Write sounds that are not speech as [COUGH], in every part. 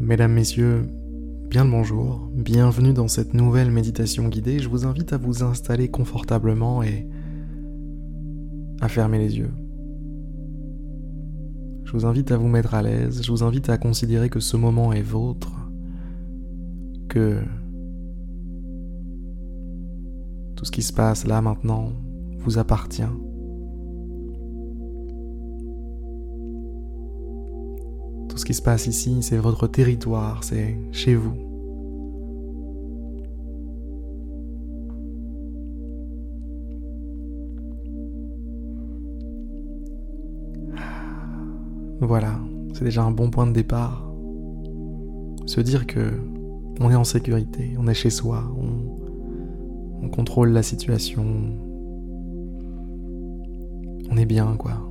Mesdames, Messieurs, bien le bonjour, bienvenue dans cette nouvelle méditation guidée. Je vous invite à vous installer confortablement et à fermer les yeux. Je vous invite à vous mettre à l'aise, je vous invite à considérer que ce moment est vôtre, que tout ce qui se passe là maintenant vous appartient. Ce qui se passe ici, c'est votre territoire, c'est chez vous. Voilà, c'est déjà un bon point de départ. Se dire que on est en sécurité, on est chez soi, on, on contrôle la situation, on est bien quoi.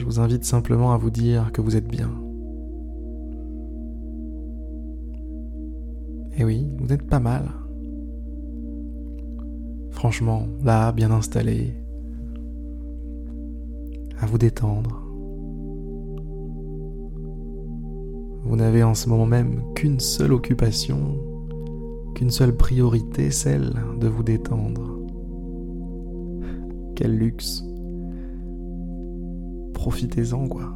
Je vous invite simplement à vous dire que vous êtes bien. Et oui, vous êtes pas mal. Franchement, là, bien installé, à vous détendre. Vous n'avez en ce moment même qu'une seule occupation, qu'une seule priorité, celle de vous détendre. Quel luxe profitez-en, quoi.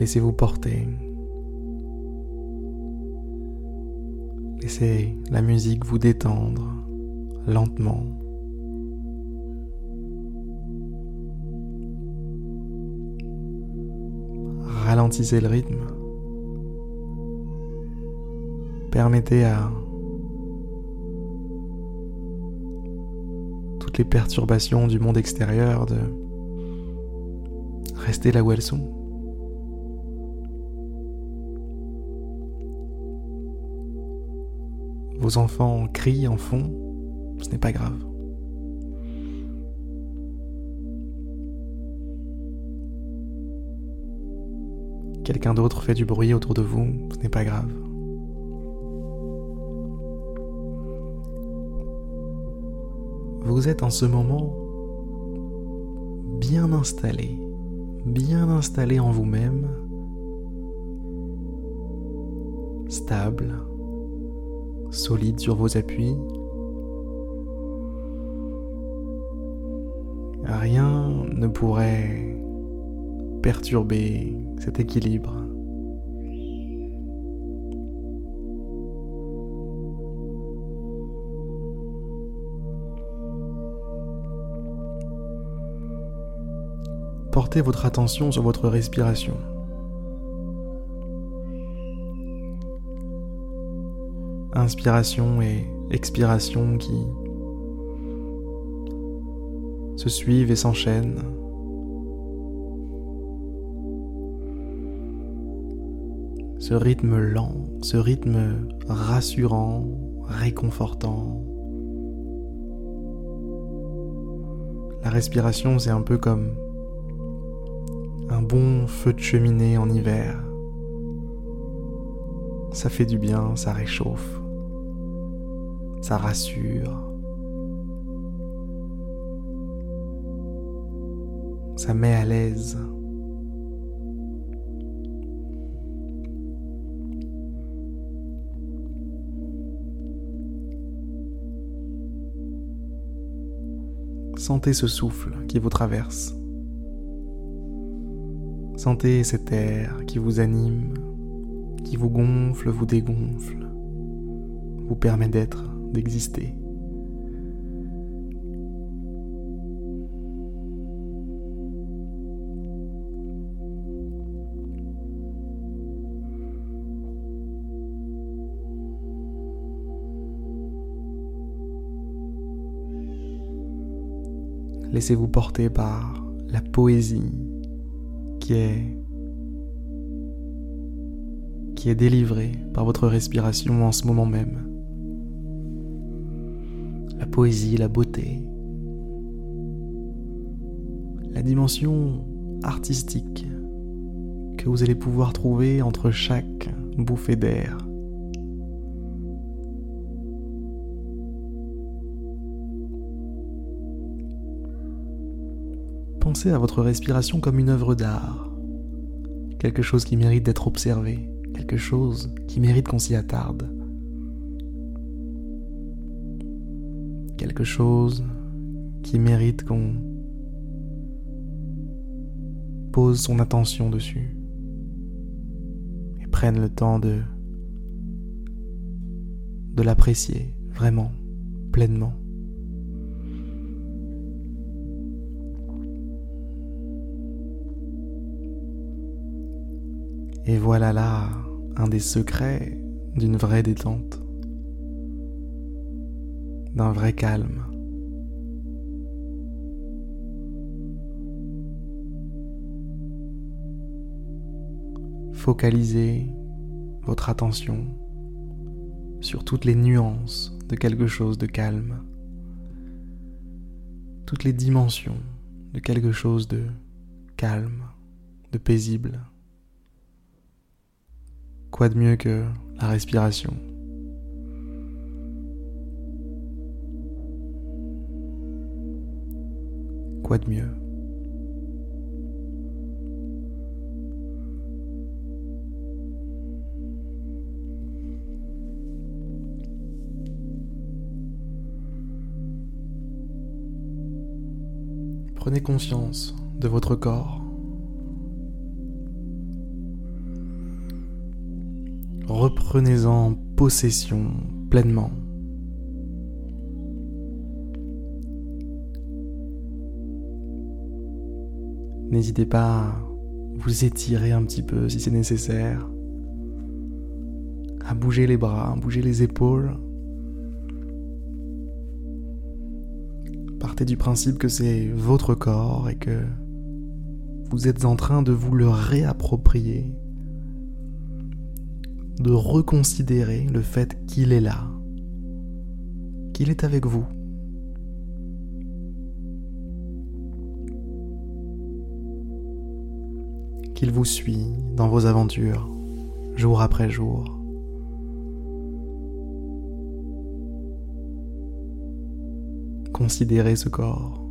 Laissez-vous porter. Laissez la musique vous détendre lentement. Ralentissez le rythme. Permettez à les perturbations du monde extérieur, de rester là où elles sont. Vos enfants crient en fond, ce n'est pas grave. Quelqu'un d'autre fait du bruit autour de vous, ce n'est pas grave. Vous êtes en ce moment bien installé, bien installé en vous-même, stable, solide sur vos appuis. Rien ne pourrait perturber cet équilibre. Portez votre attention sur votre respiration. Inspiration et expiration qui se suivent et s'enchaînent. Ce rythme lent, ce rythme rassurant, réconfortant. La respiration, c'est un peu comme un bon feu de cheminée en hiver. Ça fait du bien, ça réchauffe, ça rassure, ça met à l'aise. Sentez ce souffle qui vous traverse. Sentez cet air qui vous anime, qui vous gonfle, vous dégonfle, vous permet d'être, d'exister. Laissez-vous porter par la poésie qui est délivré par votre respiration en ce moment même. La poésie, la beauté, la dimension artistique que vous allez pouvoir trouver entre chaque bouffée d'air. Pensez à votre respiration comme une œuvre d'art, quelque chose qui mérite d'être observé, quelque chose qui mérite qu'on s'y attarde, quelque chose qui mérite qu'on pose son attention dessus et prenne le temps de de l'apprécier vraiment, pleinement. Et voilà là un des secrets d'une vraie détente, d'un vrai calme. Focalisez votre attention sur toutes les nuances de quelque chose de calme, toutes les dimensions de quelque chose de calme, de paisible. Quoi de mieux que la respiration? Quoi de mieux? Prenez conscience de votre corps. Reprenez-en possession pleinement. N'hésitez pas à vous étirer un petit peu si c'est nécessaire, à bouger les bras, à bouger les épaules. Partez du principe que c'est votre corps et que vous êtes en train de vous le réapproprier, de reconsidérer le fait qu'il est là, qu'il est avec vous. qu'il vous suit dans vos aventures, jour après jour. Considérez ce corps.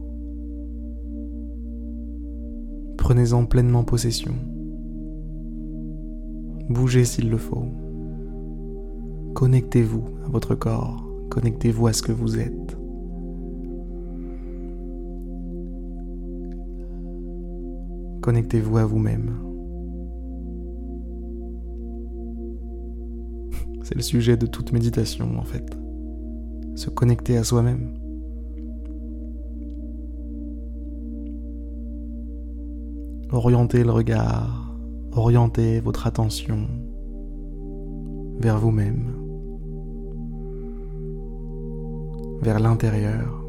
Prenez-en pleinement possession. Bougez s'il le faut. Connectez-vous à votre corps. Connectez-vous à ce que vous êtes. Connectez-vous à vous-même. [LAUGHS] C'est le sujet de toute méditation en fait. Se connecter à soi-même. Orientez le regard, orientez votre attention vers vous-même, vers l'intérieur.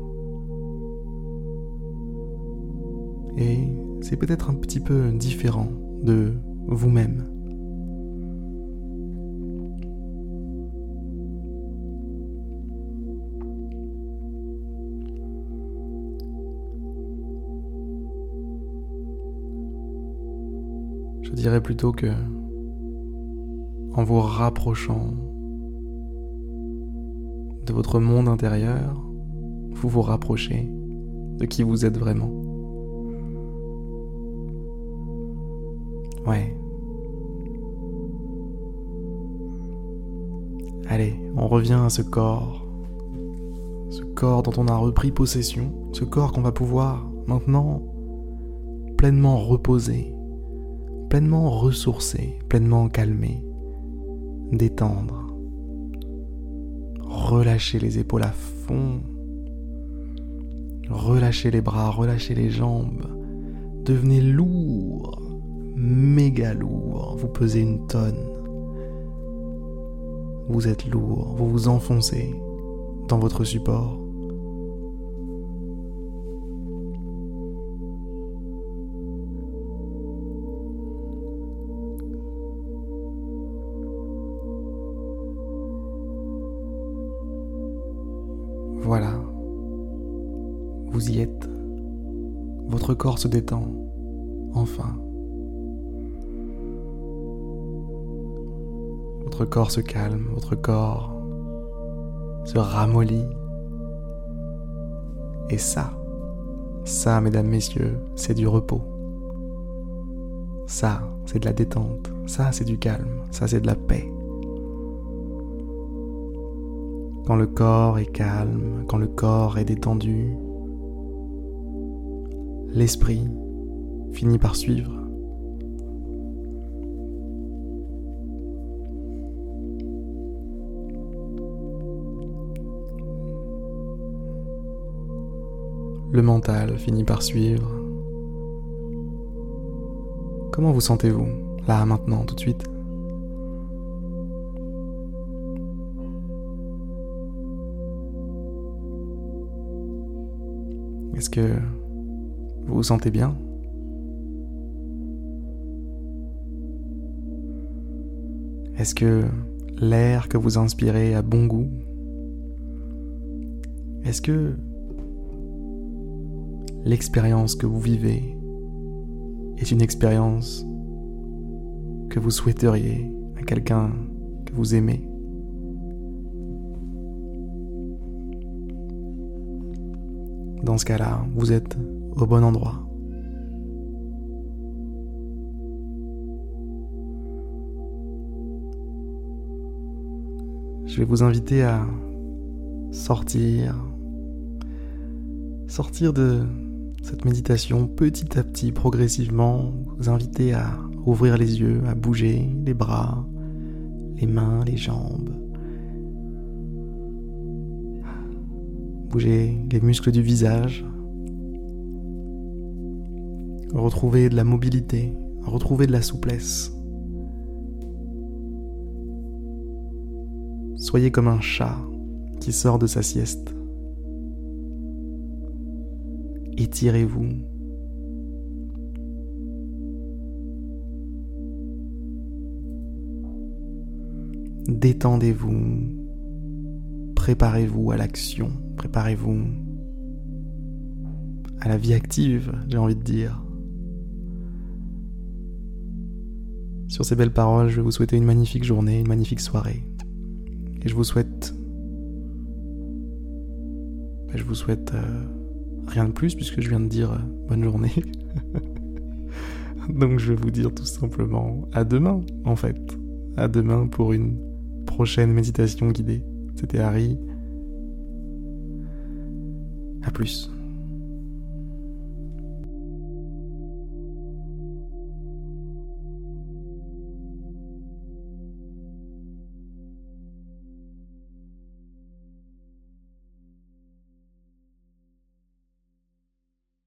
Et c'est peut-être un petit peu différent de vous-même. Je dirais plutôt que en vous rapprochant de votre monde intérieur, vous vous rapprochez de qui vous êtes vraiment. Ouais. Allez, on revient à ce corps. Ce corps dont on a repris possession. Ce corps qu'on va pouvoir maintenant pleinement reposer pleinement ressourcer, pleinement calmer, détendre, relâcher les épaules à fond, relâcher les bras, relâcher les jambes, devenez lourd, méga lourd, vous pesez une tonne, vous êtes lourd, vous vous enfoncez dans votre support. Vous y êtes. Votre corps se détend, enfin. Votre corps se calme, votre corps se ramollit. Et ça, Ça, mesdames, messieurs, c'est du repos. Ça, c'est de la détente. Ça, c'est du calme. Ça, c'est de la paix. Quand le corps est calme, quand le corps est détendu, l'esprit finit par suivre. Le mental finit par suivre. Comment vous sentez-vous, là, maintenant, tout de suite? Est-ce que vous vous sentez bien Est-ce que l'air que vous inspirez a bon goût Est-ce que l'expérience que vous vivez est une expérience que vous souhaiteriez à quelqu'un que vous aimez Dans ce cas-là, vous êtes au bon endroit. Je vais vous inviter à sortir, sortir de cette méditation petit à petit, progressivement, vous inviter à ouvrir les yeux, à bouger les bras, les mains, les jambes. Bouger les muscles du visage. Retrouver de la mobilité, retrouver de la souplesse. Soyez comme un chat qui sort de sa sieste. Étirez-vous. Détendez-vous. Préparez-vous à l'action. Préparez-vous à la vie active, j'ai envie de dire. Sur ces belles paroles, je vais vous souhaiter une magnifique journée, une magnifique soirée. Et je vous souhaite... Je vous souhaite... Euh, rien de plus puisque je viens de dire euh, bonne journée. [LAUGHS] Donc je vais vous dire tout simplement à demain en fait. À demain pour une prochaine méditation guidée. C'était Harry. À plus.